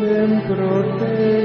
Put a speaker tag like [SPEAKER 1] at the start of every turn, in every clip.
[SPEAKER 1] ven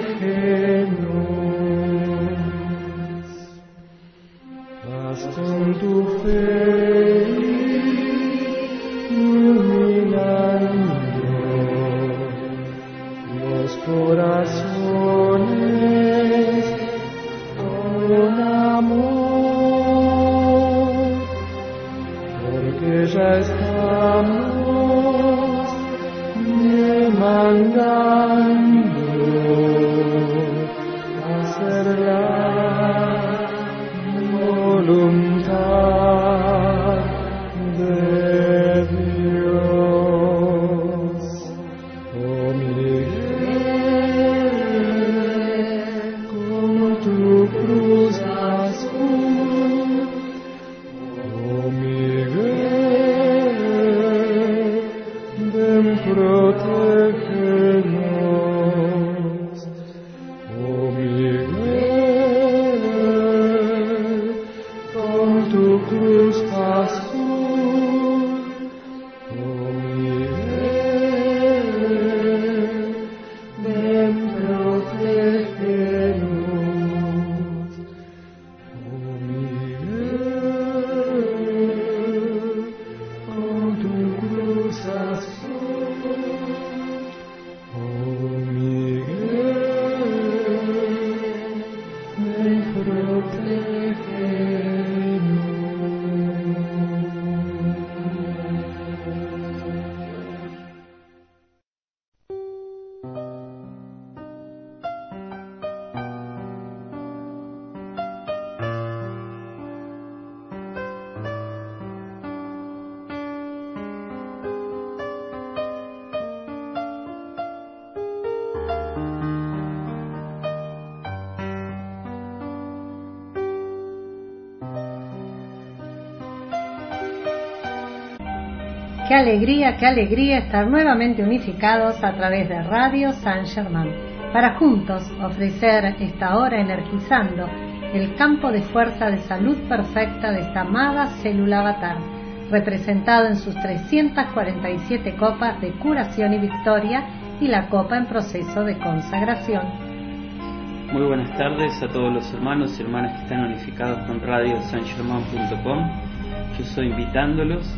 [SPEAKER 2] Qué alegría, qué alegría estar nuevamente unificados a través de Radio San Germán, para juntos ofrecer esta hora energizando el campo de fuerza de salud perfecta de esta amada célula avatar, representado en sus 347 copas de curación y victoria y la copa en proceso de consagración.
[SPEAKER 3] Muy buenas tardes a todos los hermanos y hermanas que están unificados con radiosangerman.com. Yo estoy invitándolos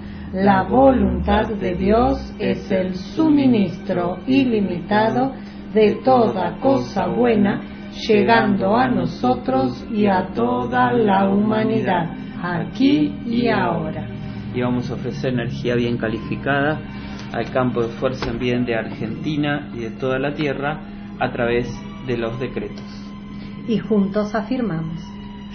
[SPEAKER 2] la voluntad de Dios es el suministro ilimitado de toda cosa buena, llegando a nosotros y a toda la humanidad, aquí y ahora.
[SPEAKER 3] y vamos a ofrecer energía bien calificada al campo de fuerza en bien de Argentina y de toda la Tierra a través de los decretos.
[SPEAKER 2] Y juntos afirmamos,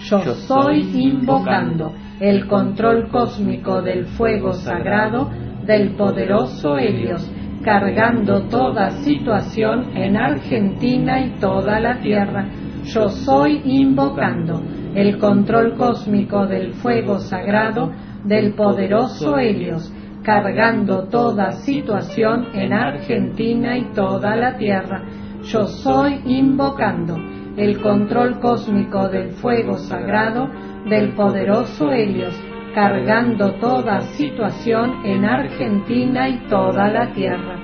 [SPEAKER 2] yo soy invocando el control cósmico del fuego sagrado del poderoso Helios, cargando toda situación en Argentina y toda la tierra. Yo soy invocando el control cósmico del fuego sagrado del poderoso Helios, cargando toda situación en Argentina y toda la tierra. Yo soy invocando el control cósmico del fuego sagrado del poderoso Helios, cargando toda situación en Argentina y toda la tierra.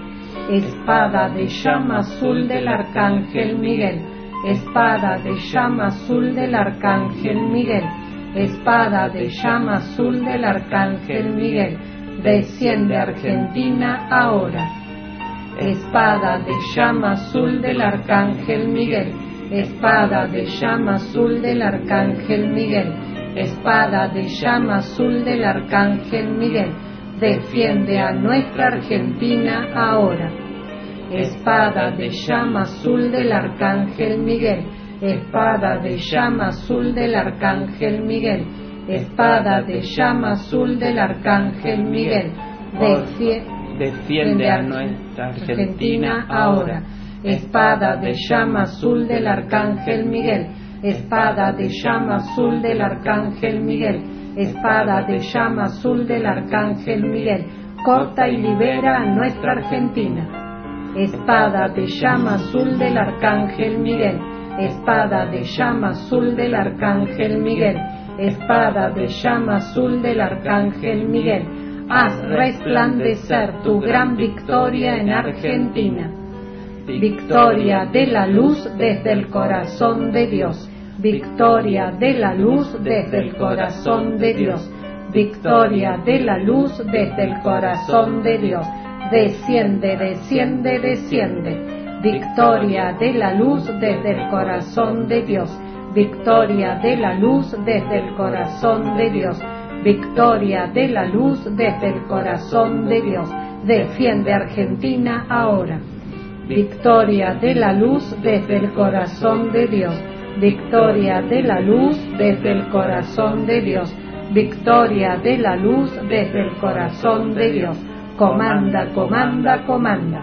[SPEAKER 2] espada de llama azul del arcángel Miguel, espada de llama azul del arcángel Miguel, espada de llama azul del arcángel Miguel, desciende Argentina ahora. Espada de llama azul del arcángel Miguel, espada de llama azul del arcángel Miguel, espada de llama azul del arcángel Miguel, defiende a nuestra Argentina ahora. Espada de llama azul del arcángel Miguel, espada de llama azul del arcángel Miguel, espada de llama azul del arcángel Miguel,
[SPEAKER 3] defiende a nuestra Argentina ahora.
[SPEAKER 2] Espada de llama azul del arcángel Miguel, espada de llama azul del arcángel Miguel, espada de llama azul del arcángel Miguel, corta y libera a nuestra Argentina. Espada de llama azul del arcángel Miguel, espada de llama azul del arcángel Miguel, espada de llama azul del arcángel Miguel, haz resplandecer tu gran victoria en Argentina. Victoria de la luz desde el corazón de Dios. Victoria de la luz desde el corazón de Dios. Victoria de la luz desde el corazón de Dios. Desciende, desciende, desciende. Victoria de la luz desde el corazón de Dios. Victoria de la luz desde el corazón de Dios. Victoria de la luz desde el corazón de Dios. Defiende Argentina ahora. Victoria de la luz desde el corazón de Dios. Victoria de la luz desde el corazón de Dios. Victoria de la luz desde el corazón de Dios. Comanda, comanda, comanda.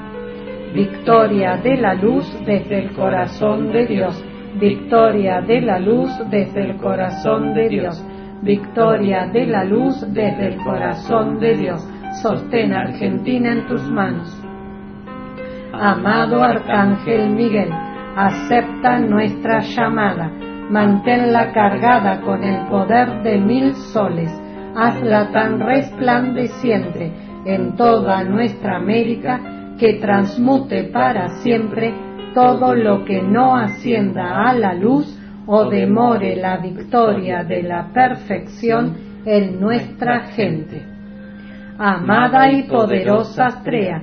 [SPEAKER 2] Victoria de la luz desde el corazón de Dios. Victoria de la luz desde el corazón de Dios. Victoria de la luz desde el corazón de Dios. Sostén Argentina en tus manos. Amado Arcángel Miguel, acepta nuestra llamada, manténla cargada con el poder de mil soles, hazla tan resplandeciente en toda nuestra América que transmute para siempre todo lo que no ascienda a la luz o demore la victoria de la perfección en nuestra gente. Amada y poderosa Astrea,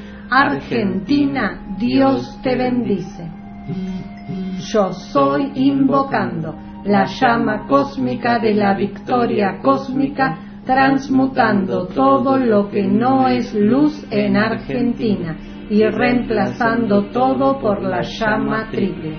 [SPEAKER 2] Argentina, Dios te bendice. Yo soy invocando la llama cósmica de la victoria cósmica, transmutando todo lo que no es luz en Argentina y reemplazando todo por la llama triple.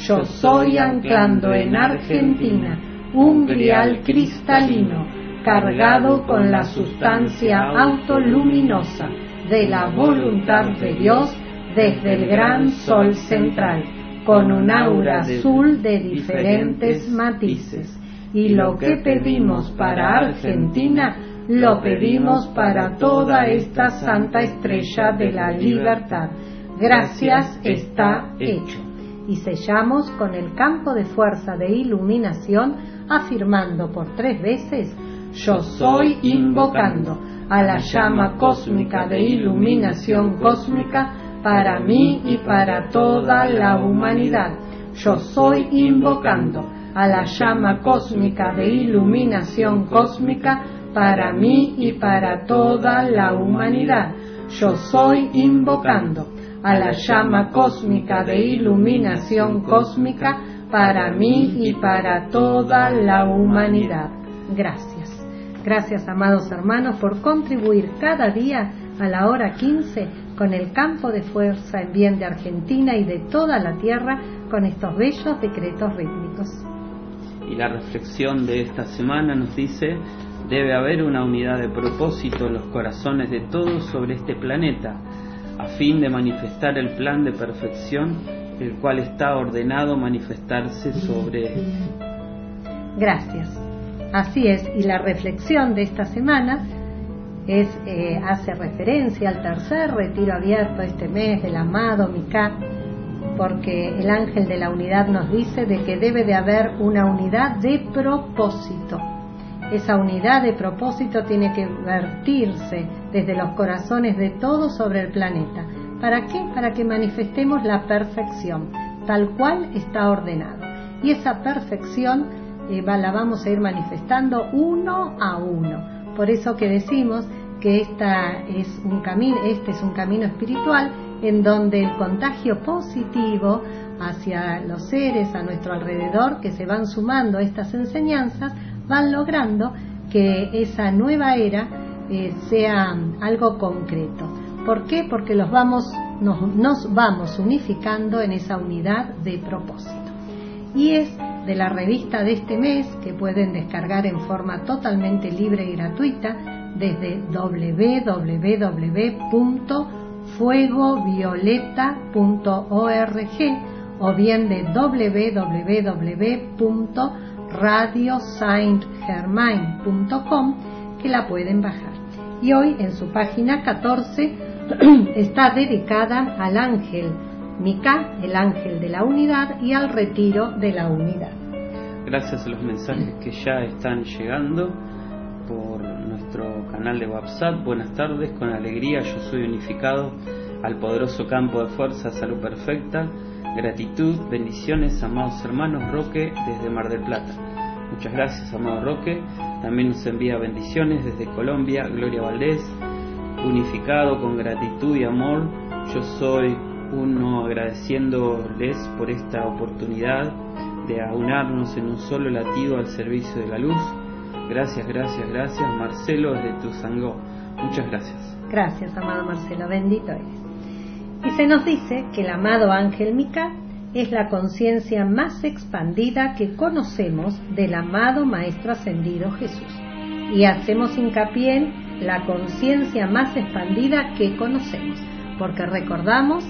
[SPEAKER 2] Yo soy anclando en Argentina un grial cristalino cargado con la sustancia autoluminosa de la voluntad de Dios desde el gran sol central con un aura azul de diferentes matices. Y lo que pedimos para Argentina, lo pedimos para toda esta santa estrella de la libertad. Gracias está hecho. y sellamos con el campo de fuerza de iluminación afirmando por tres veces yo soy invocando a la llama cósmica de iluminación cósmica para mí y para toda la humanidad. Yo soy invocando a la llama cósmica de iluminación cósmica para mí y para toda la humanidad. Yo soy invocando a la llama cósmica de iluminación cósmica para mí y para toda la humanidad. Gracias. Gracias, amados hermanos, por contribuir cada día a la hora 15 con el campo de fuerza en bien de Argentina y de toda la tierra con estos bellos decretos rítmicos.
[SPEAKER 3] Y la reflexión de esta semana nos dice, debe haber una unidad de propósito en los corazones de todos sobre este planeta, a fin de manifestar el plan de perfección el cual está ordenado manifestarse sobre él.
[SPEAKER 2] Gracias. Así es, y la reflexión de esta semana es, eh, hace referencia al tercer retiro abierto este mes del amado Miká, porque el ángel de la unidad nos dice de que debe de haber una unidad de propósito. Esa unidad de propósito tiene que vertirse desde los corazones de todos sobre el planeta. ¿Para qué? Para que manifestemos la perfección, tal cual está ordenado. Y esa perfección eh, la vamos a ir manifestando uno a uno. Por eso que decimos que esta es un camino, este es un camino espiritual en donde el contagio positivo hacia los seres a nuestro alrededor que se van sumando a estas enseñanzas van logrando que esa nueva era eh, sea algo concreto. ¿Por qué? Porque los vamos, nos vamos unificando en esa unidad de propósito. Y es de la revista de este mes que pueden descargar en forma totalmente libre y gratuita desde www.fuegovioleta.org o bien de www.radiosaintgermain.com que la pueden bajar. Y hoy en su página 14 está dedicada al ángel Mica, el ángel de la unidad, y al retiro de la unidad.
[SPEAKER 3] Gracias a los mensajes que ya están llegando por nuestro canal de WhatsApp. Buenas tardes, con alegría yo soy unificado al poderoso campo de fuerza, salud perfecta. Gratitud, bendiciones, amados hermanos Roque desde Mar del Plata. Muchas gracias, amado Roque. También nos envía bendiciones desde Colombia, Gloria Valdés. Unificado con gratitud y amor, yo soy uno agradeciéndoles por esta oportunidad de aunarnos en un solo latido al servicio de la luz. Gracias, gracias, gracias. Marcelo desde Tuzangó. Muchas gracias.
[SPEAKER 2] Gracias, amado Marcelo. Bendito eres. Y se nos dice que el amado ángel Mica es la conciencia más expandida que conocemos del amado Maestro Ascendido Jesús. Y hacemos hincapié en la conciencia más expandida que conocemos, porque recordamos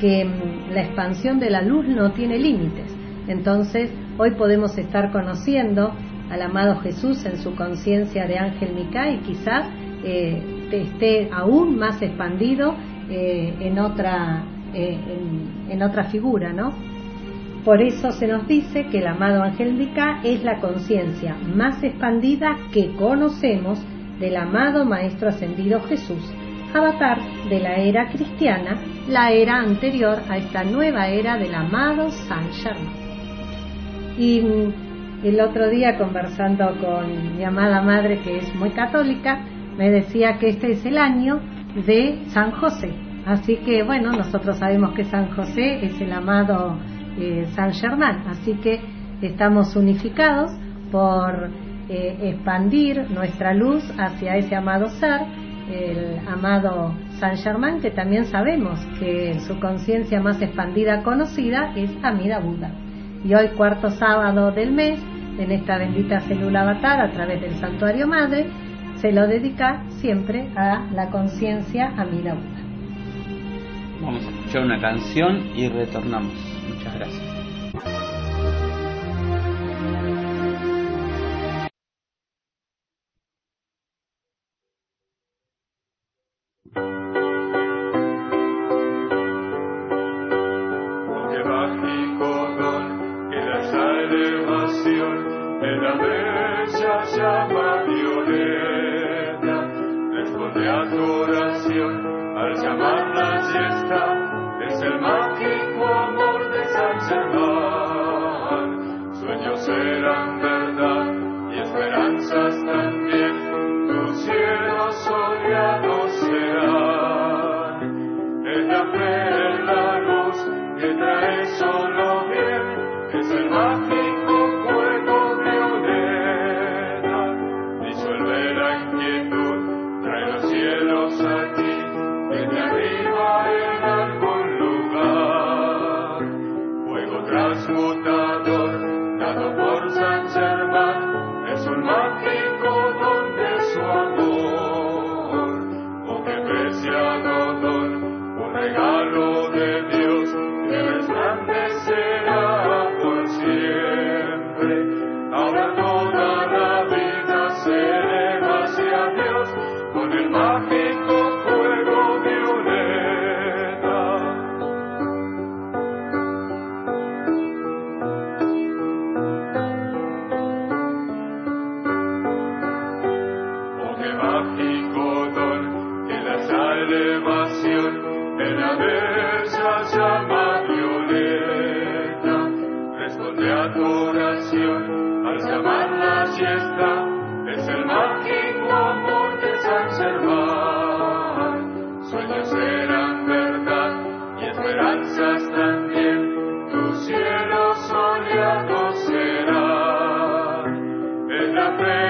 [SPEAKER 2] que mm, la expansión de la luz no tiene límites. Entonces, hoy podemos estar conociendo al amado Jesús en su conciencia de ángel y quizás eh, esté aún más expandido eh, en, otra, eh, en, otra figura, ¿no? Por eso se nos dice que el amado ángel Mica es la conciencia más expandida que conocemos del amado Maestro Ascendido Jesús avatar de la era cristiana, la era anterior a esta nueva era del amado San Germain. Y mm, el otro día conversando con mi amada madre que es muy católica, me decía que este es el año de San José. Así que bueno, nosotros sabemos que San José es el amado eh, San Germán, así que estamos unificados por eh, expandir nuestra luz hacia ese amado ser el amado San Germán, que también sabemos que su conciencia más expandida conocida es Amida Buda. Y hoy, cuarto sábado del mes, en esta bendita célula avatar a través del Santuario Madre, se lo dedica siempre a la conciencia Amida Buda.
[SPEAKER 3] Vamos a escuchar una canción y retornamos. Muchas gracias.
[SPEAKER 4] elevación en la
[SPEAKER 5] derecha Es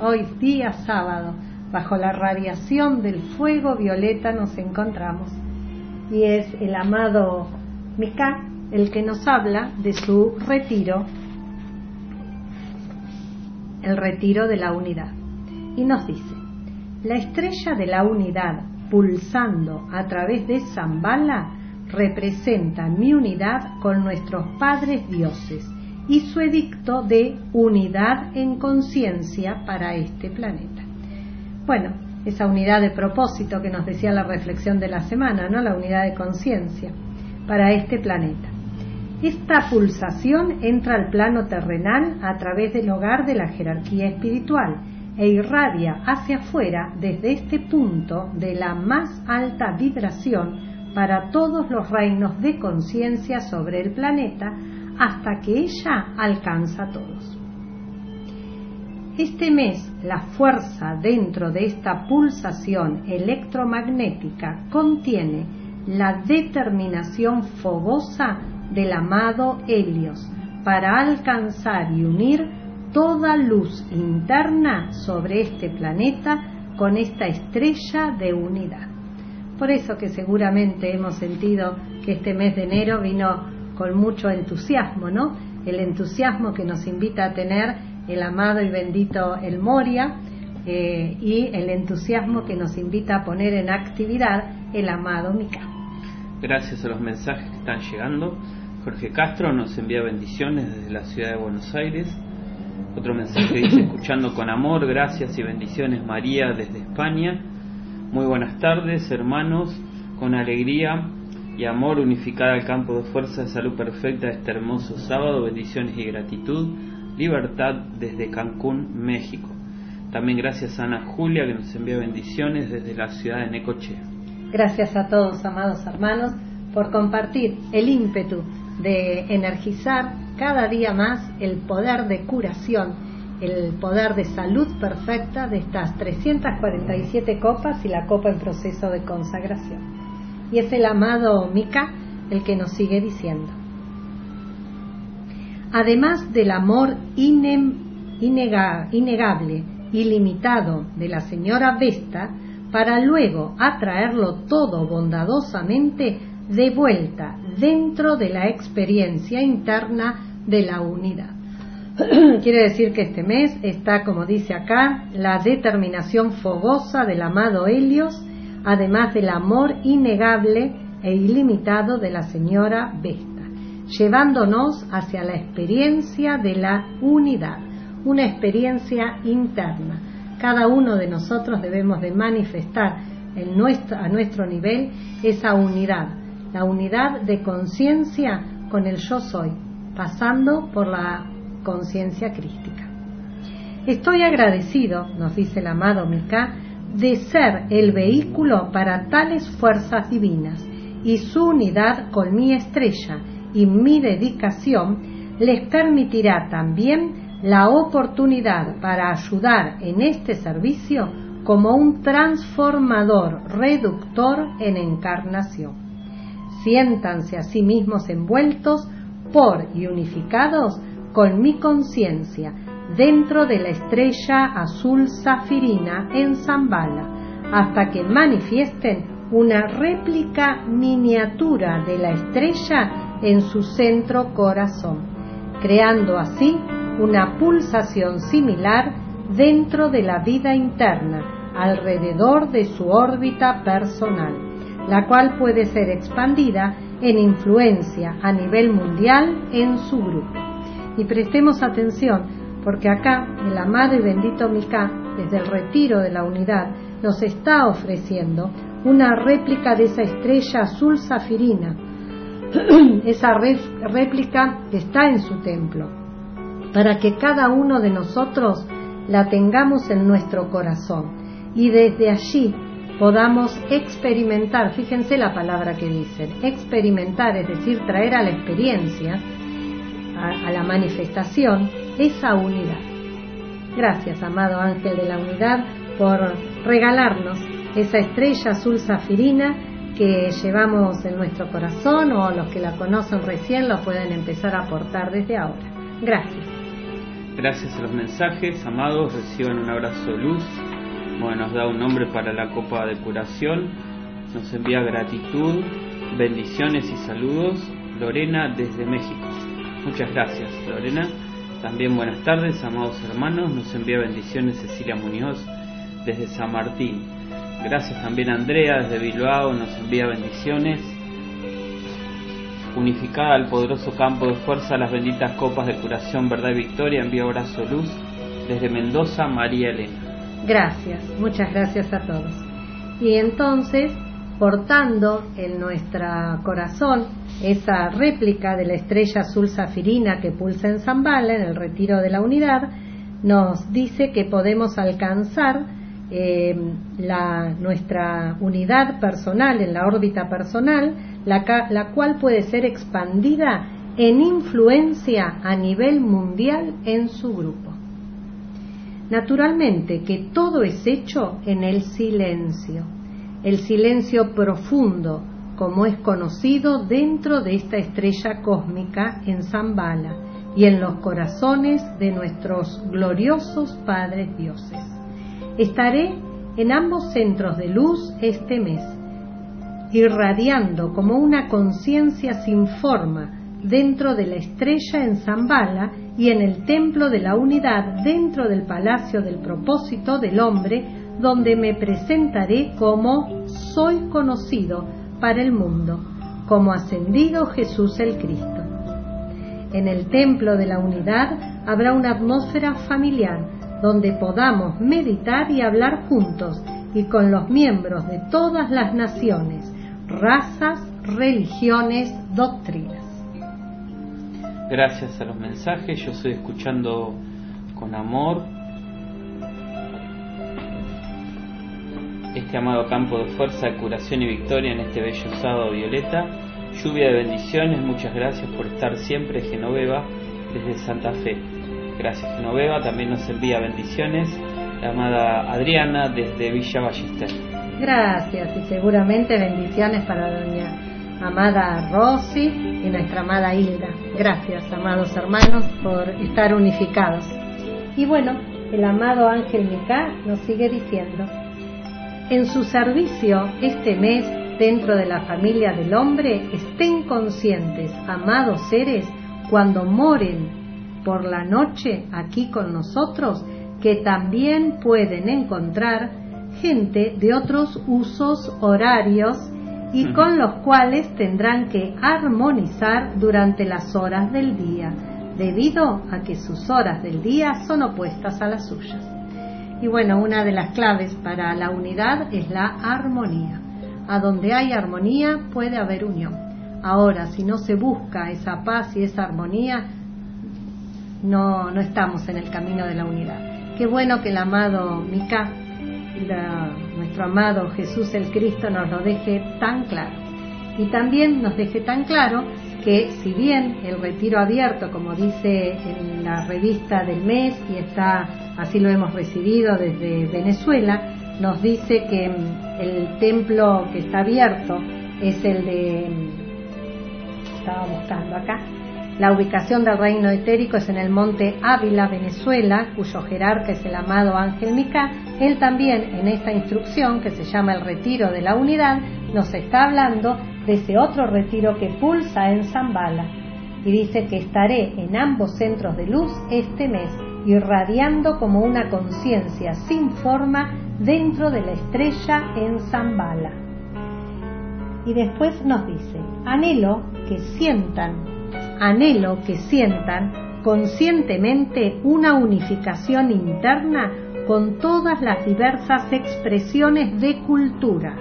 [SPEAKER 5] Hoy, día sábado, bajo la radiación del fuego violeta nos encontramos. Y es el amado Mika el que nos habla de su retiro, el retiro de la unidad. Y nos dice, la estrella de la unidad pulsando a través de Zambala representa mi unidad con nuestros padres dioses y su edicto de unidad en conciencia para este planeta. Bueno, esa unidad de propósito que nos decía la reflexión de la semana, ¿no? La unidad de conciencia para este planeta. Esta pulsación entra al plano terrenal a través del hogar de la jerarquía espiritual e irradia hacia afuera desde este punto de la más alta vibración para todos los reinos de conciencia sobre el planeta hasta que ella alcanza a todos. Este mes, la fuerza dentro de esta pulsación electromagnética contiene la determinación fogosa del amado Helios para alcanzar y unir toda luz interna sobre este planeta con esta estrella de unidad. Por eso que seguramente hemos sentido que este mes de enero vino con mucho entusiasmo, ¿no? El entusiasmo que nos invita a tener el amado y bendito El Moria eh, y el entusiasmo que nos invita a poner en actividad el amado Mika.
[SPEAKER 3] Gracias a los mensajes que están llegando. Jorge Castro nos envía bendiciones desde la ciudad de Buenos Aires. Otro mensaje dice, escuchando con amor, gracias y bendiciones María desde España. Muy buenas tardes, hermanos, con alegría y amor unificada al campo de fuerza de salud perfecta de este hermoso sábado, bendiciones y gratitud, libertad desde Cancún, México. También gracias a Ana Julia que nos envía bendiciones desde la ciudad de Necochea.
[SPEAKER 2] Gracias a todos, amados hermanos, por compartir el ímpetu de energizar cada día más el poder de curación, el poder de salud perfecta de estas 347 copas y la copa en proceso de consagración. Y es el amado Mika el que nos sigue diciendo. Además del amor innegable, ilimitado de la señora Vesta, para luego atraerlo todo bondadosamente de vuelta dentro de la experiencia interna de la unidad. Quiere decir que este mes está, como dice acá, la determinación fogosa del amado Helios, además del amor innegable e ilimitado de la señora Vesta, llevándonos hacia la experiencia de la unidad, una experiencia interna. Cada uno de nosotros debemos de manifestar a nuestro nivel esa unidad, la unidad de conciencia con el yo soy, pasando por la conciencia crística. Estoy agradecido, nos dice el amado Mika, de ser el vehículo para tales fuerzas divinas y su unidad con mi estrella y mi dedicación les permitirá también la oportunidad para ayudar en este servicio como un transformador reductor en encarnación. Siéntanse a sí mismos envueltos por y unificados con mi conciencia dentro de la estrella azul zafirina en Zambala, hasta que manifiesten una réplica miniatura de la estrella en su centro corazón, creando así una pulsación similar dentro de la vida interna, alrededor de su órbita personal, la cual puede ser expandida en influencia a nivel mundial en su grupo. Y prestemos atención, porque acá el amado y bendito Mika, desde el retiro de la unidad, nos está ofreciendo una réplica de esa estrella azul zafirina, esa réplica que está en su templo, para que cada uno de nosotros la tengamos en nuestro corazón y desde allí podamos experimentar, fíjense la palabra que dicen, experimentar, es decir, traer a la experiencia, a la manifestación, esa unidad. Gracias, amado ángel de la unidad, por regalarnos esa estrella azul zafirina que llevamos en nuestro corazón o los que la conocen recién lo pueden empezar a aportar desde ahora. Gracias.
[SPEAKER 3] Gracias a los mensajes, amados, reciban un abrazo de luz. Bueno, nos da un nombre para la copa de curación. Nos envía gratitud, bendiciones y saludos. Lorena desde México. Muchas gracias, Lorena. También buenas tardes, amados hermanos. Nos envía bendiciones Cecilia Muñoz desde San Martín. Gracias también Andrea desde Bilbao, nos envía bendiciones. Unificada al poderoso campo de fuerza, las benditas copas de curación, verdad y victoria, envía abrazo luz desde Mendoza, María Elena.
[SPEAKER 2] Gracias, muchas gracias a todos. Y entonces, portando en nuestro corazón esa réplica de la estrella azul zafirina que pulsa en Zambala, en el retiro de la unidad, nos dice que podemos alcanzar eh, la, nuestra unidad personal en la órbita personal, la, la cual puede ser expandida en influencia a nivel mundial en su grupo. Naturalmente que todo es hecho en el silencio, el silencio profundo, como es conocido dentro de esta estrella cósmica en Zambala y en los corazones de nuestros gloriosos padres dioses. Estaré en ambos centros de luz este mes, irradiando como una conciencia sin forma dentro de la estrella en Zambala y en el templo de la unidad dentro del palacio del propósito del hombre, donde me presentaré como soy conocido para el mundo, como ascendido Jesús el Cristo. En el templo de la unidad habrá una atmósfera familiar donde podamos meditar y hablar juntos y con los miembros de todas las naciones, razas, religiones, doctrinas.
[SPEAKER 3] Gracias a los mensajes, yo estoy escuchando con amor este amado campo de fuerza, curación y victoria en este bello sábado violeta. Lluvia de bendiciones, muchas gracias por estar siempre, Genoveva, desde Santa Fe. Gracias, Genoveva. También nos envía bendiciones la amada Adriana desde Villa Ballester.
[SPEAKER 2] Gracias y seguramente bendiciones para doña amada Rosy y nuestra amada Hilda. Gracias, amados hermanos, por estar unificados. Y bueno, el amado Ángel Micá nos sigue diciendo, en su servicio este mes dentro de la familia del hombre, estén conscientes, amados seres, cuando moren por la noche aquí con nosotros, que también pueden encontrar gente de otros usos horarios y con los cuales tendrán que armonizar durante las horas del día, debido a que sus horas del día son opuestas a las suyas. Y bueno, una de las claves para la unidad es la armonía. A donde hay armonía puede haber unión. Ahora, si no se busca esa paz y esa armonía, no, no estamos en el camino de la unidad. Qué bueno que el amado Mika, nuestro amado Jesús el Cristo, nos lo deje tan claro. Y también nos deje tan claro que si bien el retiro abierto, como dice en la revista del mes, y está, así lo hemos recibido desde Venezuela, nos dice que mm, el templo que está abierto es el de, mm, estaba buscando acá, la ubicación del reino etérico es en el monte Ávila, Venezuela, cuyo jerarca es el amado Ángel Micá. Él también en esta instrucción, que se llama el retiro de la unidad, nos está hablando de ese otro retiro que pulsa en Zambala. Y dice que estaré en ambos centros de luz este mes, irradiando como una conciencia sin forma dentro de la estrella en Zambala. Y después nos dice, anhelo que sientan, anhelo que sientan conscientemente una unificación interna con todas las diversas expresiones de cultura,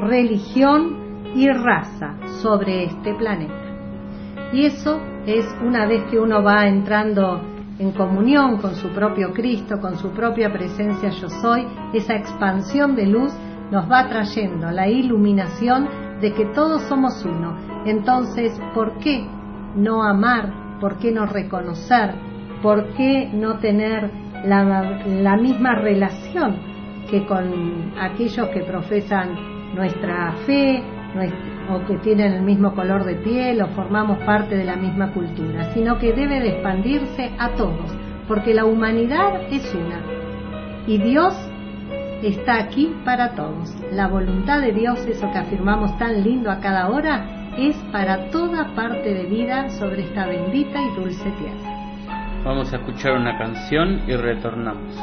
[SPEAKER 2] religión y raza sobre este planeta. Y eso es una vez que uno va entrando en comunión con su propio Cristo, con su propia presencia yo soy, esa expansión de luz nos va trayendo la iluminación de que todos somos uno. Entonces, ¿por qué no amar? ¿Por qué no reconocer? ¿Por qué no tener la, la misma relación que con aquellos que profesan nuestra fe, o que tienen el mismo color de piel o formamos parte de la misma cultura, sino que debe de expandirse a todos, porque la humanidad es una y Dios está aquí para todos. La voluntad de Dios, eso que afirmamos tan lindo a cada hora, es para toda parte de vida sobre esta bendita y dulce tierra.
[SPEAKER 3] Vamos a escuchar una canción y retornamos.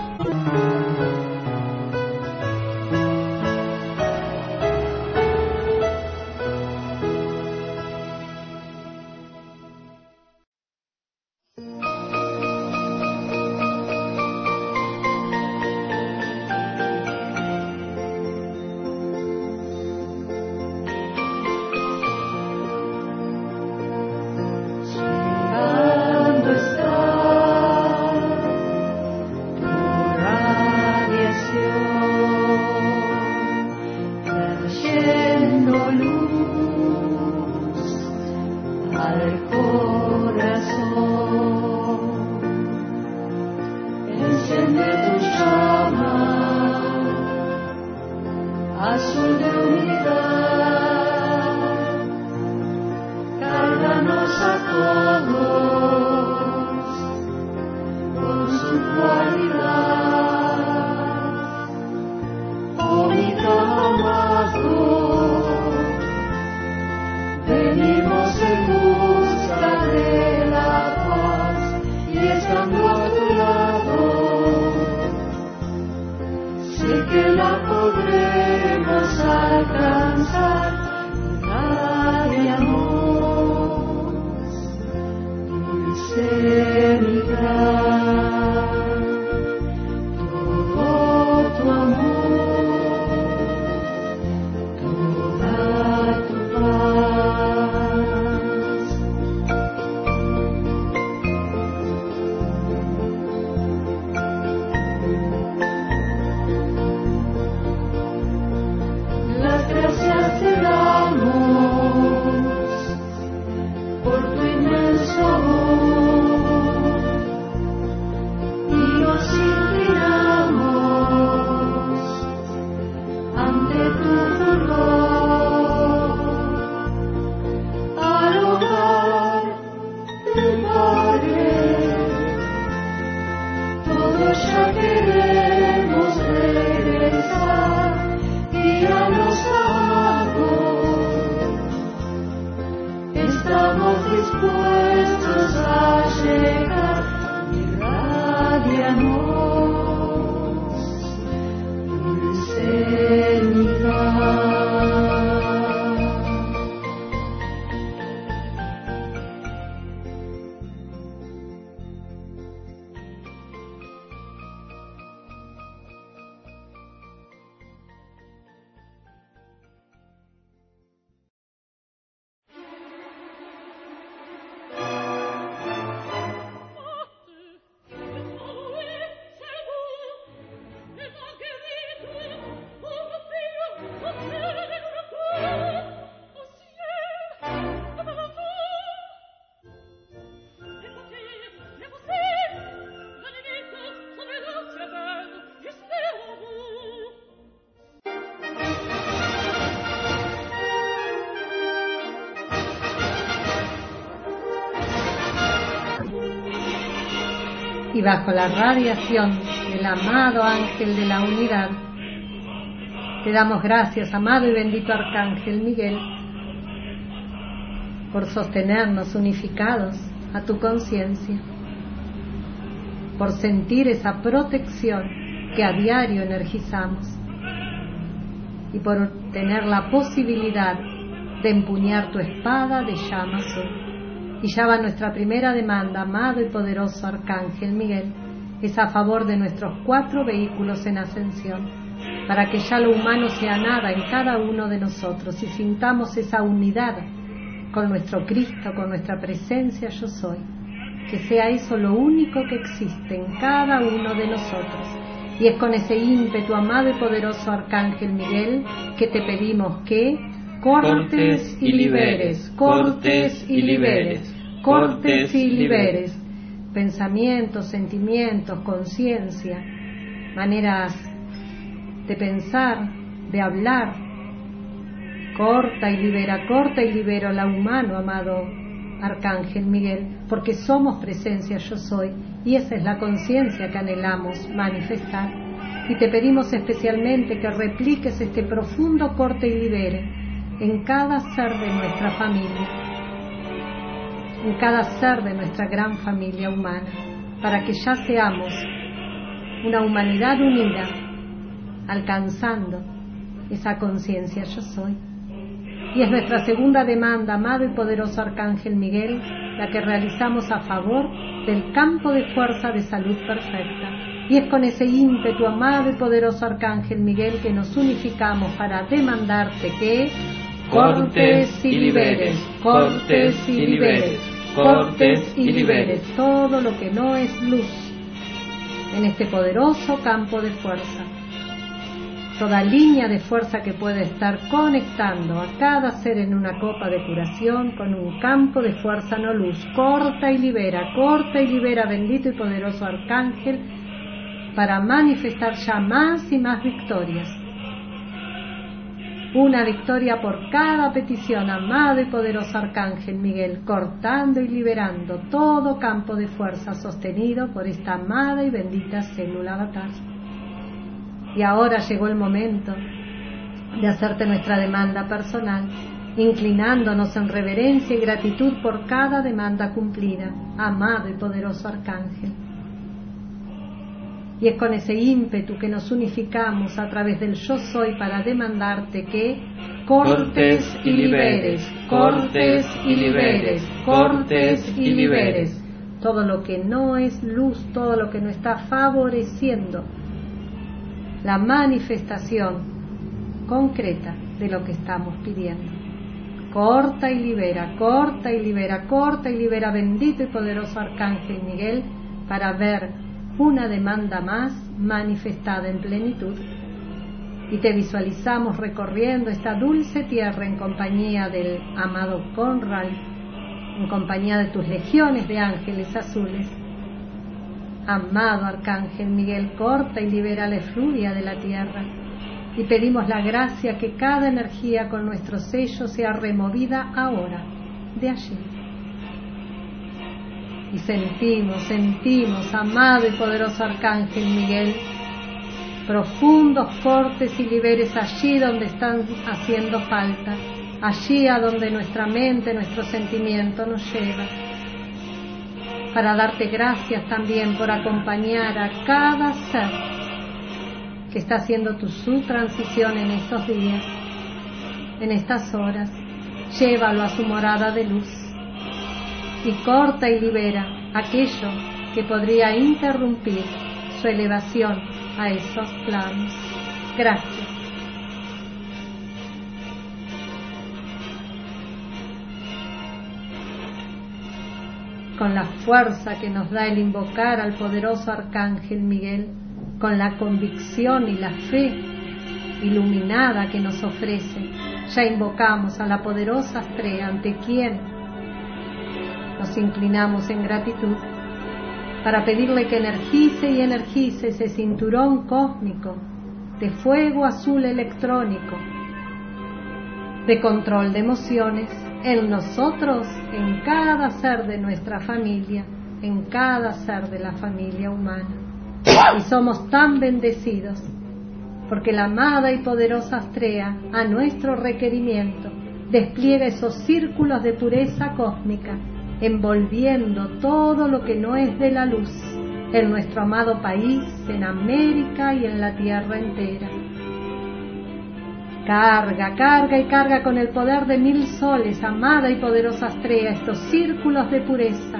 [SPEAKER 1] Y
[SPEAKER 2] bajo la radiación del amado ángel de la unidad, te damos gracias, amado y bendito Arcángel Miguel, por sostenernos unificados a tu conciencia, por sentir esa protección que a diario energizamos y por tener la posibilidad de empuñar tu espada de llama azul. Y ya va nuestra primera demanda, amado y poderoso Arcángel Miguel, es a favor de nuestros cuatro vehículos en ascensión, para que ya lo humano sea nada en cada uno de nosotros y sintamos esa unidad con nuestro Cristo, con nuestra presencia yo soy. Que sea eso lo único que existe en cada uno de nosotros. Y es con ese ímpetu, amado y poderoso Arcángel Miguel, que te pedimos que cortes y liberes, cortes y liberes, cortes y liberes. Pensamientos, sentimientos, conciencia, maneras de pensar, de hablar, corta y libera, corta y libero la humano, amado Arcángel Miguel, porque somos presencia yo soy y esa es la conciencia que anhelamos manifestar. Y te pedimos especialmente que repliques este profundo corte y libere en cada ser de nuestra familia, en cada ser de nuestra gran familia humana, para que ya seamos una humanidad unida, alcanzando esa conciencia yo soy. Y es nuestra segunda demanda, amado y poderoso Arcángel Miguel, la que realizamos a favor del campo de fuerza de salud perfecta. Y es con ese ímpetu, amado y poderoso Arcángel Miguel, que nos unificamos para demandarte que cortes y liberes, cortes y liberes, cortes y liberes todo lo que no es luz en este poderoso campo de fuerza toda línea de fuerza que puede estar conectando a cada ser en una copa de curación con un campo de fuerza no luz. Corta y libera, corta y libera, bendito y poderoso arcángel, para manifestar ya más y más victorias. Una victoria por cada petición, amado y poderoso arcángel Miguel, cortando y liberando todo campo de fuerza sostenido por esta amada y bendita célula avatar. Y ahora llegó el momento de hacerte nuestra demanda personal, inclinándonos en reverencia y gratitud por cada demanda cumplida, amado y poderoso Arcángel. Y es con ese ímpetu que nos unificamos a través del yo soy para demandarte que cortes y liberes, cortes y liberes, cortes y liberes todo lo que no es luz, todo lo que no está favoreciendo la manifestación concreta de lo que estamos pidiendo. Corta y libera, corta y libera, corta y libera, bendito y poderoso Arcángel Miguel, para ver una demanda más manifestada en plenitud. Y te visualizamos recorriendo esta dulce tierra en compañía del amado Conrad, en compañía de tus legiones de ángeles azules Amado Arcángel Miguel, corta y libera la efluvia de la tierra. Y pedimos la gracia que cada energía con nuestro sello sea removida ahora, de allí. Y sentimos, sentimos, amado y poderoso Arcángel Miguel, profundos cortes y liberes allí donde están haciendo falta, allí a donde nuestra mente, nuestro sentimiento nos lleva para darte gracias también por acompañar a cada ser que está haciendo su transición en estos días, en estas horas. Llévalo a su morada de luz y corta y libera aquello que podría interrumpir su elevación a esos planos. Gracias. con la fuerza que nos da el invocar al poderoso Arcángel Miguel, con la convicción y la fe iluminada que nos ofrece, ya invocamos a la poderosa estrella ante quien nos inclinamos en gratitud para pedirle que energice y energice ese cinturón cósmico de fuego azul electrónico, de control de emociones, en nosotros, en cada ser de nuestra familia, en cada ser de la familia humana. Y somos tan bendecidos porque la amada y poderosa Astrea, a nuestro requerimiento, despliega esos círculos de pureza cósmica, envolviendo todo lo que no es de la luz en nuestro amado país, en América y en la tierra entera. Carga, carga y carga con el poder de mil soles, amada y poderosa Astrea, estos círculos de pureza,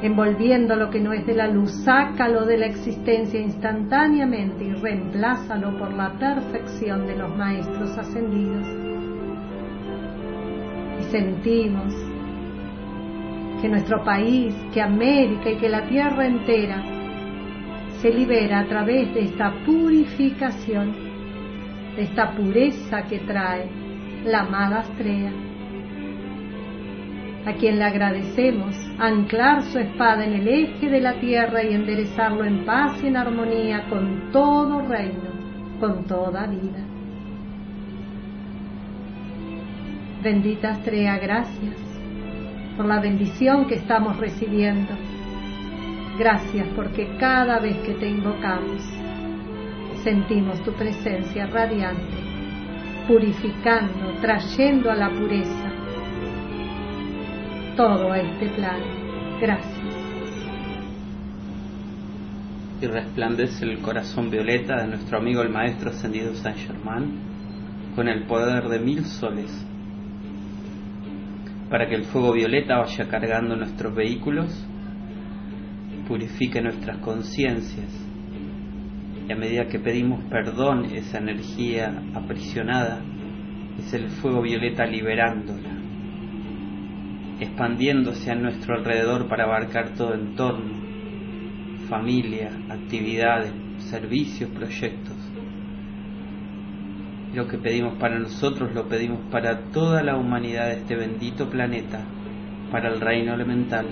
[SPEAKER 2] envolviendo lo que no es de la luz, sácalo de la existencia instantáneamente y reemplázalo por la perfección de los maestros ascendidos. Y sentimos que nuestro país, que América y que la tierra entera se libera a través de esta purificación de esta pureza que trae la amada Astrea, a quien le agradecemos anclar su espada en el eje de la tierra y enderezarlo en paz y en armonía con todo reino, con toda vida. Bendita Astrea, gracias por la bendición que estamos recibiendo. Gracias porque cada vez que te invocamos, sentimos tu presencia radiante, purificando, trayendo a la pureza todo este plano. Gracias.
[SPEAKER 3] Y resplandece el corazón violeta de nuestro amigo el Maestro Ascendido San Germán con el poder de mil soles, para que el fuego violeta vaya cargando nuestros vehículos, purifique nuestras conciencias y a medida que pedimos perdón, esa energía aprisionada es el fuego violeta liberándola, expandiéndose a nuestro alrededor para abarcar todo entorno, familia, actividades, servicios, proyectos. Lo que pedimos para nosotros lo pedimos para toda la humanidad de este bendito planeta, para el reino elemental,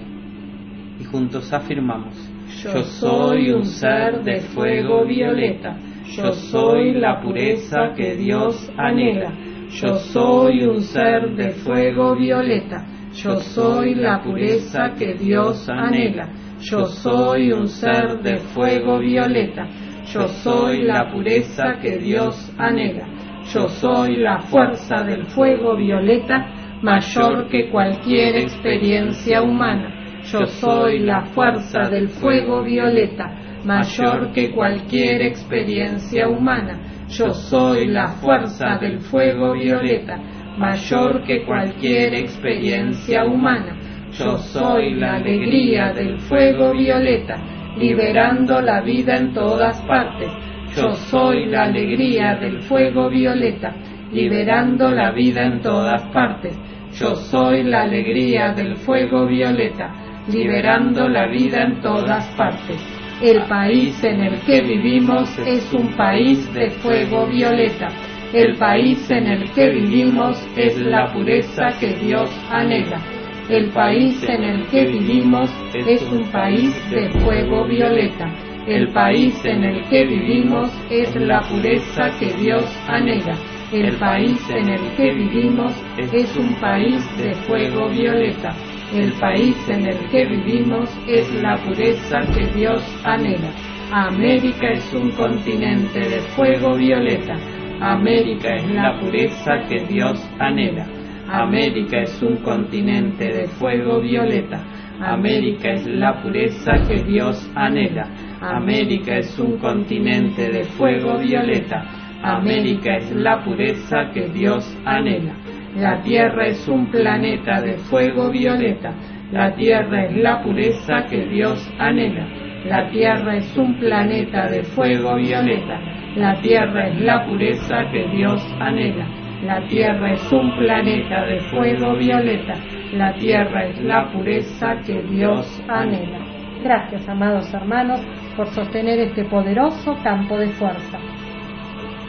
[SPEAKER 3] y juntos afirmamos,
[SPEAKER 2] yo soy un ser de fuego violeta. Yo soy la pureza que Dios anhela. Yo soy un ser de fuego violeta. Yo soy la pureza que Dios anhela. Yo soy un ser de fuego violeta. Yo soy la pureza que Dios anhela. Yo soy la fuerza del fuego violeta mayor que cualquier experiencia humana. Yo soy la fuerza del fuego violeta, mayor que cualquier experiencia humana. Yo soy la fuerza del fuego violeta, mayor que cualquier experiencia humana. Yo soy la alegría del fuego violeta, liberando la vida en todas partes. Yo soy la alegría del fuego violeta, liberando la vida en todas partes. Yo soy la alegría del fuego violeta, liberando la vida en todas partes. El país en el que vivimos es un país de fuego violeta. El país en el que vivimos es la pureza que Dios anhela. El país en el que vivimos es un país de fuego violeta. El país en el que vivimos es la pureza que Dios anhela. El país en el que vivimos es un país de fuego violeta. El país en el que vivimos es la pureza que Dios anhela. América es un continente de fuego violeta. América es la pureza que Dios anhela. América es un continente de fuego violeta. América es la pureza que Dios anhela. América es un continente de fuego violeta. América es la pureza que Dios anhela. La Tierra es un planeta de fuego violeta. La Tierra es la pureza que Dios anhela. La Tierra es un planeta de fuego violeta. La Tierra es la pureza que Dios anhela. La Tierra es un planeta de fuego violeta. La Tierra es la pureza que Dios anhela. Gracias, amados hermanos, por sostener este poderoso campo de fuerza.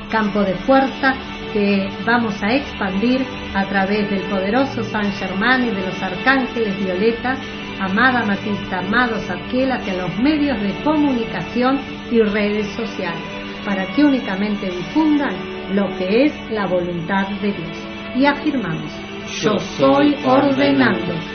[SPEAKER 2] Campo de fuerza que vamos a expandir a través del poderoso San Germán y de los arcángeles violetas, amada Matista, amados Arquel, hacia los medios de comunicación y redes sociales, para que únicamente difundan lo que es la voluntad de Dios. Y afirmamos, yo soy ordenando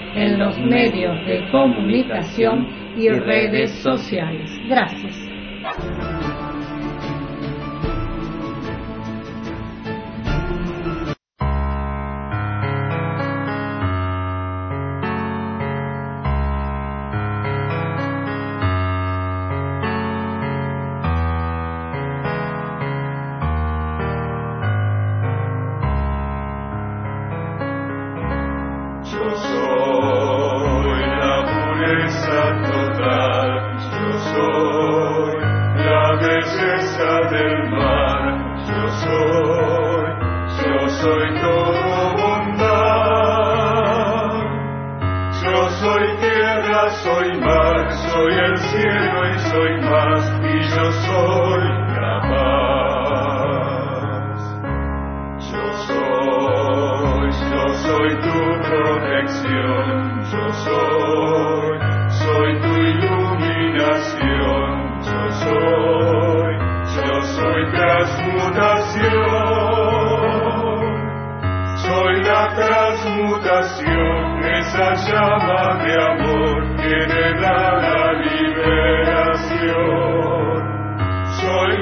[SPEAKER 2] en los medios de comunicación y redes sociales. Gracias.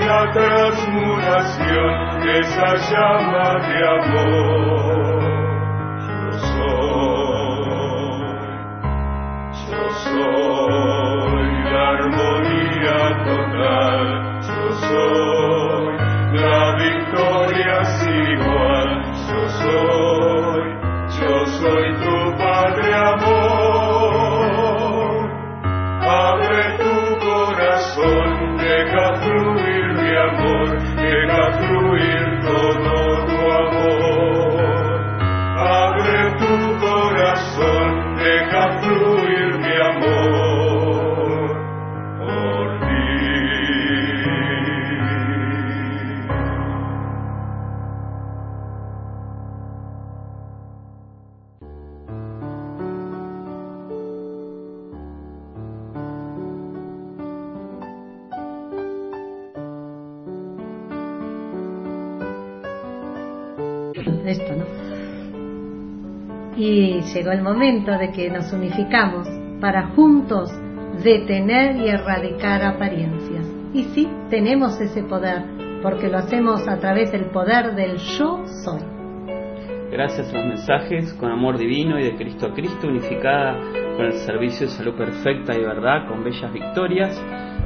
[SPEAKER 5] La transmutación de esa llama de amor.
[SPEAKER 2] Llegó el momento de que nos unificamos para juntos detener y erradicar apariencias. Y sí, tenemos ese poder, porque lo hacemos a través del poder del yo soy.
[SPEAKER 3] Gracias a los mensajes con amor divino y de Cristo a Cristo, unificada con el servicio de salud perfecta y verdad, con bellas victorias.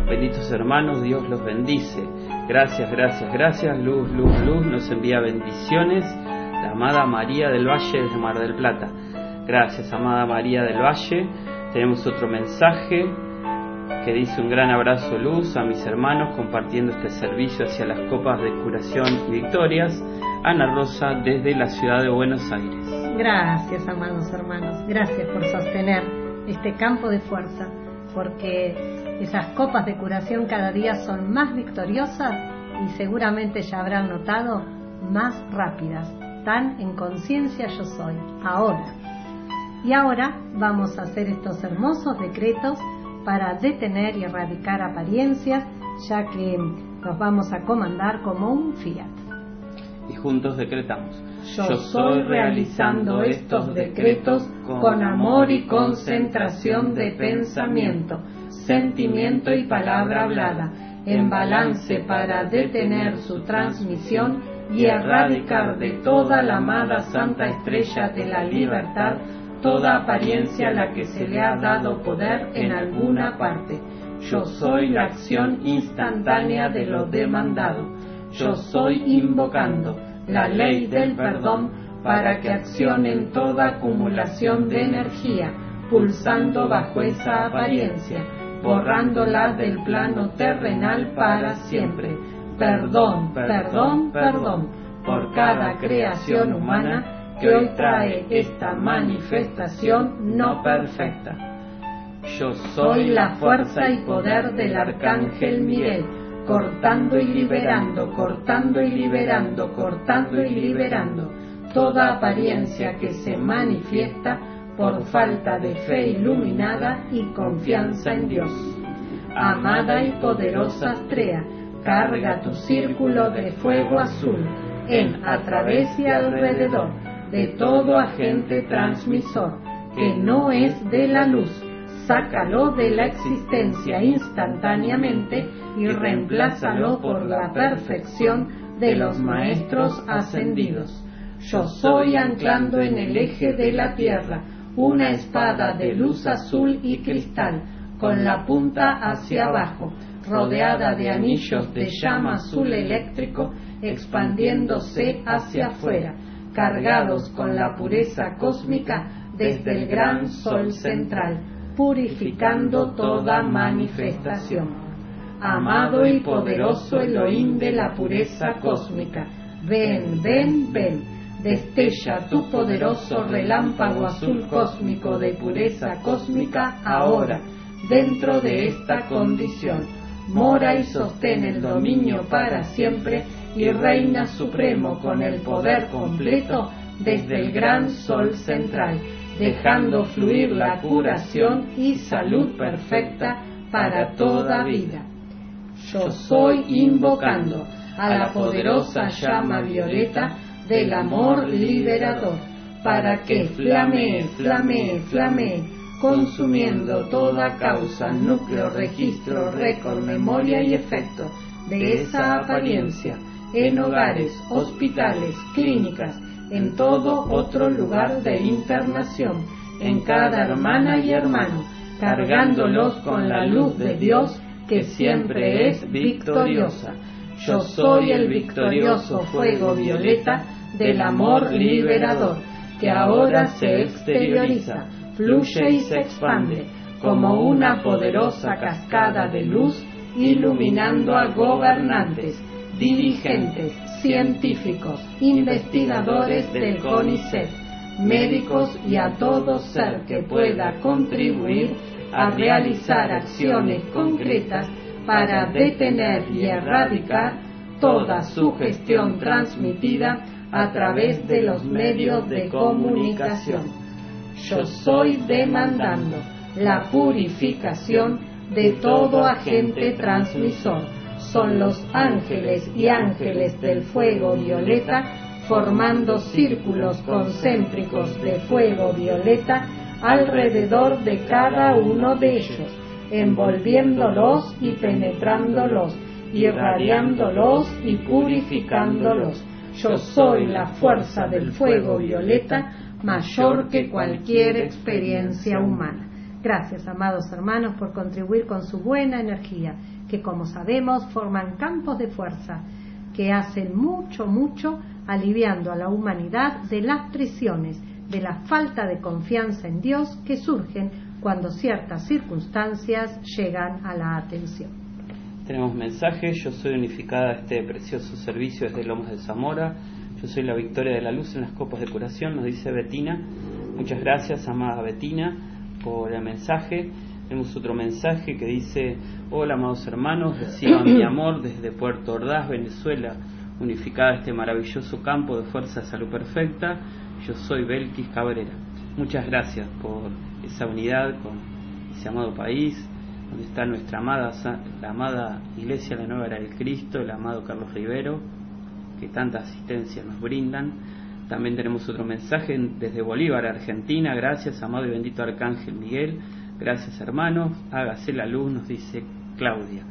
[SPEAKER 3] Benditos hermanos, Dios los bendice. Gracias, gracias, gracias. Luz, luz, luz nos envía bendiciones. La amada María del Valle desde Mar del Plata. Gracias, amada María del Valle. Tenemos otro mensaje que dice un gran abrazo luz a mis hermanos compartiendo este servicio hacia las copas de curación y victorias. Ana Rosa desde la ciudad de Buenos Aires.
[SPEAKER 2] Gracias, amados hermanos. Gracias por sostener este campo de fuerza, porque esas copas de curación cada día son más victoriosas y seguramente ya habrán notado más rápidas. Tan en conciencia yo soy, ahora. Y ahora vamos a hacer estos hermosos decretos para detener y erradicar apariencias, ya que nos vamos a comandar como un fiat.
[SPEAKER 3] Y juntos decretamos.
[SPEAKER 2] Yo soy realizando estos decretos con amor y concentración de pensamiento, sentimiento y palabra hablada, en balance para detener su transmisión y erradicar de toda la amada Santa Estrella de la Libertad toda apariencia a la que se le ha dado poder en alguna parte. Yo soy la acción instantánea de lo demandado. Yo soy invocando la ley del perdón para que accionen toda acumulación de energía, pulsando bajo esa apariencia, borrándola del plano terrenal para siempre. Perdón, perdón, perdón por cada creación humana que hoy trae esta manifestación no perfecta.
[SPEAKER 3] Yo
[SPEAKER 2] Soy la fuerza y poder del arcángel Miguel, cortando y liberando, cortando y liberando, cortando y liberando toda apariencia que se manifiesta por falta de fe iluminada y confianza en Dios. Amada y poderosa Astrea, carga tu círculo de fuego azul en, a través y alrededor de todo agente transmisor que no es de la luz. Sácalo de la existencia instantáneamente y reemplázalo por la perfección de los maestros ascendidos. Yo soy anclando en el eje de la tierra una espada de luz azul y cristal con la punta hacia abajo, rodeada de anillos de llama azul eléctrico expandiéndose hacia afuera, cargados con la pureza cósmica desde el gran sol central, purificando toda manifestación. Amado y poderoso Elohim de la pureza cósmica, ven, ven, ven, destella tu poderoso relámpago azul cósmico de pureza cósmica ahora, dentro de esta condición. Mora y sostén el dominio para siempre y reina supremo con el poder completo desde el gran sol central, dejando fluir la curación y salud perfecta para toda vida. Yo soy invocando a la poderosa llama violeta del amor liberador, para que flamee, flamee, flamee, consumiendo toda causa, núcleo, registro, récord, memoria y efecto de esa apariencia en hogares, hospitales, clínicas, en todo otro lugar de internación, en cada hermana y hermano, cargándolos con la luz de Dios que siempre es victoriosa. Yo soy el victorioso fuego violeta del amor liberador, que ahora se exterioriza, fluye y se expande como una poderosa cascada de luz iluminando a gobernantes, dirigentes, científicos, investigadores del CONICET, médicos y a todo ser que pueda contribuir a realizar acciones concretas para detener y erradicar toda su gestión transmitida a través de los medios de comunicación. Yo soy demandando la purificación de todo agente transmisor son los ángeles y ángeles del fuego violeta formando círculos concéntricos de fuego violeta alrededor de cada uno de ellos, envolviéndolos y penetrándolos, irradiándolos y purificándolos. Yo soy la fuerza del fuego violeta mayor que cualquier experiencia humana. Gracias, amados hermanos, por contribuir con su buena energía que como sabemos forman campos de fuerza que hacen mucho, mucho aliviando a la humanidad de las prisiones, de la falta de confianza en Dios que surgen cuando ciertas circunstancias llegan a la atención.
[SPEAKER 3] Tenemos mensajes, yo soy unificada a este precioso servicio desde Lomos de Zamora, yo soy la victoria de la luz en las copas de curación, nos dice Betina. Muchas gracias, amada Betina, por el mensaje. Tenemos otro mensaje que dice, hola amados hermanos, reciban mi amor desde Puerto Ordaz, Venezuela, unificada este maravilloso campo de fuerza de salud perfecta. Yo soy Belkis Cabrera. Muchas gracias por esa unidad con ese amado país, donde está nuestra amada, la amada Iglesia la Nueva Era del Cristo, el amado Carlos Rivero, que tanta asistencia nos brindan. También tenemos otro mensaje desde Bolívar, Argentina. Gracias, amado y bendito Arcángel Miguel Gracias hermanos, hágase la luz, nos dice Claudia.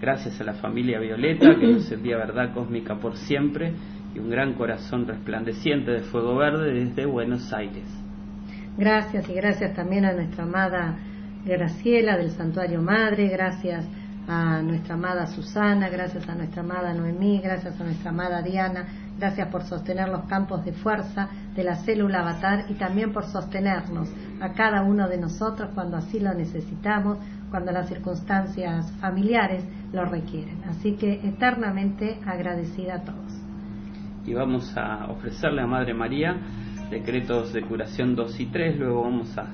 [SPEAKER 3] Gracias a la familia Violeta que nos envía verdad cósmica por siempre y un gran corazón resplandeciente de fuego verde desde Buenos Aires.
[SPEAKER 2] Gracias y gracias también a nuestra amada Graciela del Santuario Madre, gracias a nuestra amada Susana, gracias a nuestra amada Noemí, gracias a nuestra amada Diana, gracias por sostener los campos de fuerza de la célula avatar y también por sostenernos a cada uno de nosotros cuando así lo necesitamos, cuando las circunstancias familiares lo requieren. Así que eternamente agradecida a todos.
[SPEAKER 3] y vamos a ofrecerle a Madre María decretos de curación 2 y 3, luego vamos a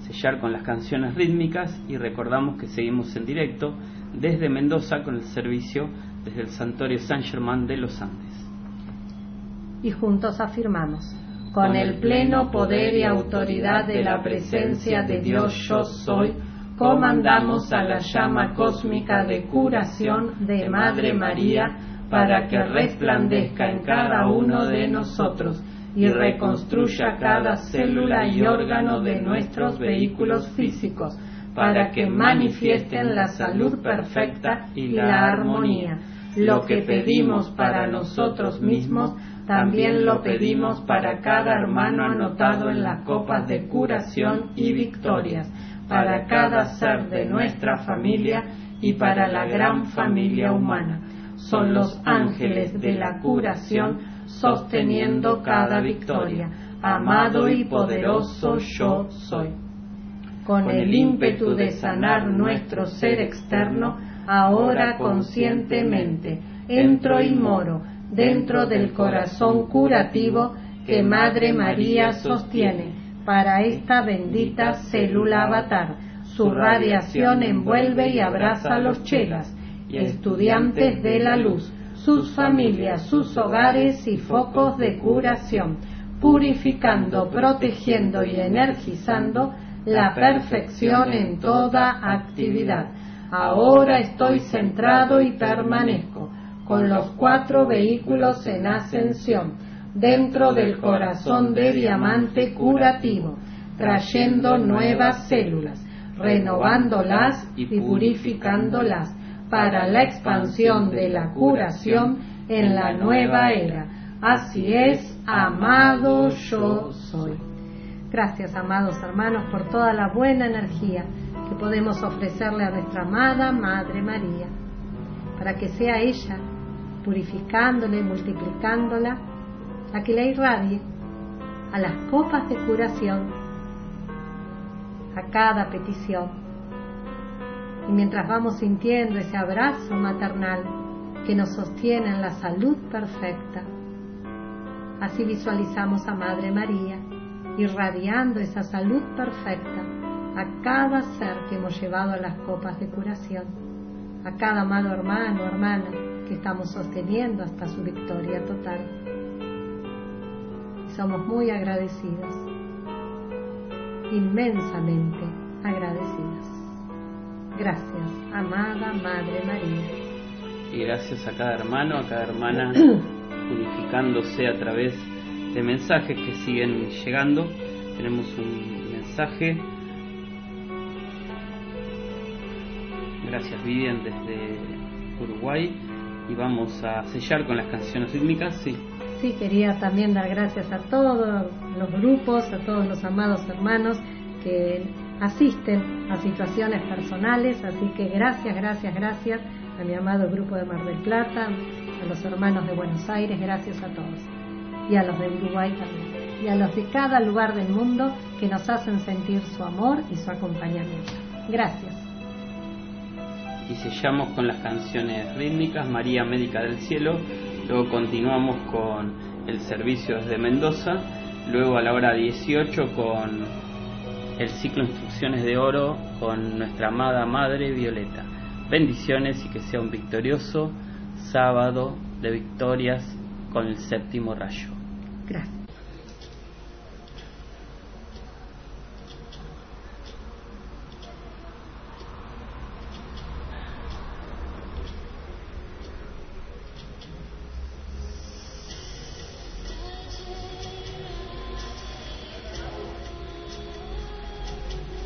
[SPEAKER 3] sellar con las canciones rítmicas y recordamos que seguimos en directo desde Mendoza con el servicio desde el Santuario San Germán de los Andes.
[SPEAKER 2] Y juntos afirmamos, con el pleno poder y autoridad de la presencia de Dios yo soy, comandamos a la llama cósmica de curación de Madre María para que resplandezca en cada uno de nosotros y reconstruya cada célula y órgano de nuestros vehículos físicos, para que manifiesten la salud perfecta y la armonía. Lo que pedimos para nosotros mismos, también lo pedimos para cada hermano anotado en las copas de curación y victorias, para cada ser de nuestra familia y para la gran familia humana. Son los ángeles de la curación sosteniendo cada victoria. Amado y poderoso yo soy. Con el ímpetu de sanar nuestro ser externo, ahora conscientemente entro y moro dentro del corazón curativo que Madre María sostiene para esta bendita célula avatar. Su radiación envuelve y abraza a los chelas, estudiantes de la luz, sus familias, sus hogares y focos de curación, purificando, protegiendo y energizando la perfección en toda actividad. Ahora estoy centrado y permanezco con los cuatro vehículos en ascensión dentro del corazón de diamante curativo, trayendo nuevas células, renovándolas y purificándolas para la expansión de la curación en la nueva era. Así es, amado yo soy. Gracias, amados hermanos, por toda la buena energía que podemos ofrecerle a nuestra amada Madre María, para que sea ella, purificándola y multiplicándola, la que la irradie a las copas de curación, a cada petición. Y mientras vamos sintiendo ese abrazo maternal que nos sostiene en la salud perfecta, así visualizamos a Madre María irradiando esa salud perfecta a cada ser que hemos llevado a las copas de curación, a cada amado hermano hermana que estamos sosteniendo hasta su victoria total. Y somos muy agradecidos, inmensamente agradecidos. Gracias, amada Madre María.
[SPEAKER 3] Y gracias a cada hermano, a cada hermana, unificándose a través de mensajes que siguen llegando. Tenemos un mensaje. Gracias Vivian desde Uruguay. Y vamos a sellar con las canciones rítmicas. Sí.
[SPEAKER 2] Sí, quería también dar gracias a todos los grupos, a todos los amados hermanos que asisten a situaciones personales, así que gracias, gracias, gracias a mi amado grupo de Mar del Plata, a los hermanos de Buenos Aires, gracias a todos, y a los de Uruguay también, y a los de cada lugar del mundo que nos hacen sentir su amor y su acompañamiento. Gracias.
[SPEAKER 3] Y sellamos con las canciones rítmicas María Médica del Cielo, luego continuamos con el servicio desde Mendoza, luego a la hora 18 con el ciclo Instrucciones de Oro con nuestra amada Madre Violeta. Bendiciones y que sea un victorioso sábado de victorias con el séptimo rayo.
[SPEAKER 2] Gracias.